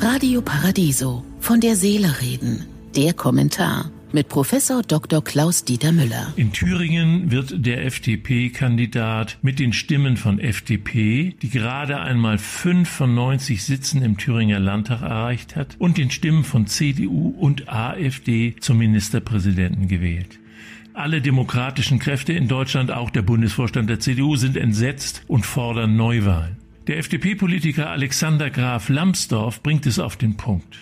Radio Paradiso. Von der Seele reden. Der Kommentar mit Professor Dr. Klaus Dieter Müller. In Thüringen wird der FDP-Kandidat mit den Stimmen von FDP, die gerade einmal fünf von 90 Sitzen im Thüringer Landtag erreicht hat, und den Stimmen von CDU und AfD zum Ministerpräsidenten gewählt. Alle demokratischen Kräfte in Deutschland, auch der Bundesvorstand der CDU, sind entsetzt und fordern Neuwahlen. Der FDP-Politiker Alexander Graf Lambsdorff bringt es auf den Punkt.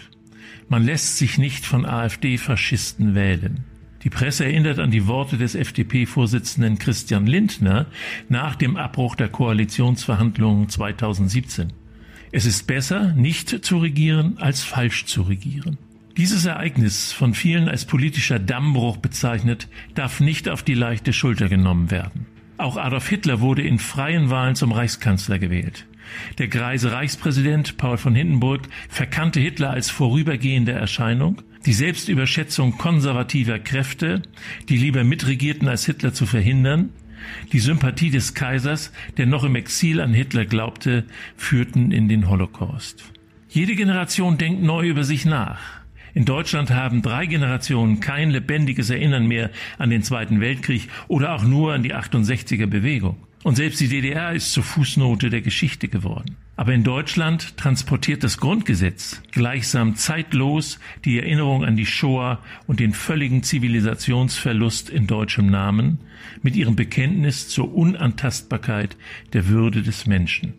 Man lässt sich nicht von AfD-Faschisten wählen. Die Presse erinnert an die Worte des FDP-Vorsitzenden Christian Lindner nach dem Abbruch der Koalitionsverhandlungen 2017. Es ist besser, nicht zu regieren, als falsch zu regieren. Dieses Ereignis, von vielen als politischer Dammbruch bezeichnet, darf nicht auf die leichte Schulter genommen werden. Auch Adolf Hitler wurde in freien Wahlen zum Reichskanzler gewählt. Der greise Reichspräsident Paul von Hindenburg verkannte Hitler als vorübergehende Erscheinung. Die Selbstüberschätzung konservativer Kräfte, die lieber mitregierten, als Hitler zu verhindern, die Sympathie des Kaisers, der noch im Exil an Hitler glaubte, führten in den Holocaust. Jede Generation denkt neu über sich nach. In Deutschland haben drei Generationen kein lebendiges Erinnern mehr an den Zweiten Weltkrieg oder auch nur an die 68er Bewegung. Und selbst die DDR ist zur Fußnote der Geschichte geworden. Aber in Deutschland transportiert das Grundgesetz gleichsam zeitlos die Erinnerung an die Shoah und den völligen Zivilisationsverlust in deutschem Namen mit ihrem Bekenntnis zur Unantastbarkeit der Würde des Menschen.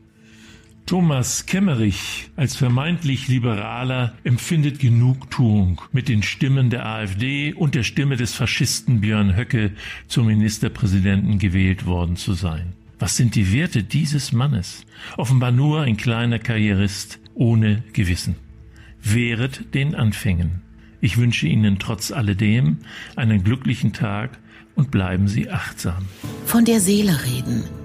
Thomas Kemmerich als vermeintlich Liberaler empfindet Genugtuung mit den Stimmen der AfD und der Stimme des Faschisten Björn Höcke zum Ministerpräsidenten gewählt worden zu sein. Was sind die Werte dieses Mannes? Offenbar nur ein kleiner Karrierist ohne Gewissen. Wehret den Anfängen. Ich wünsche Ihnen trotz alledem einen glücklichen Tag und bleiben Sie achtsam. Von der Seele reden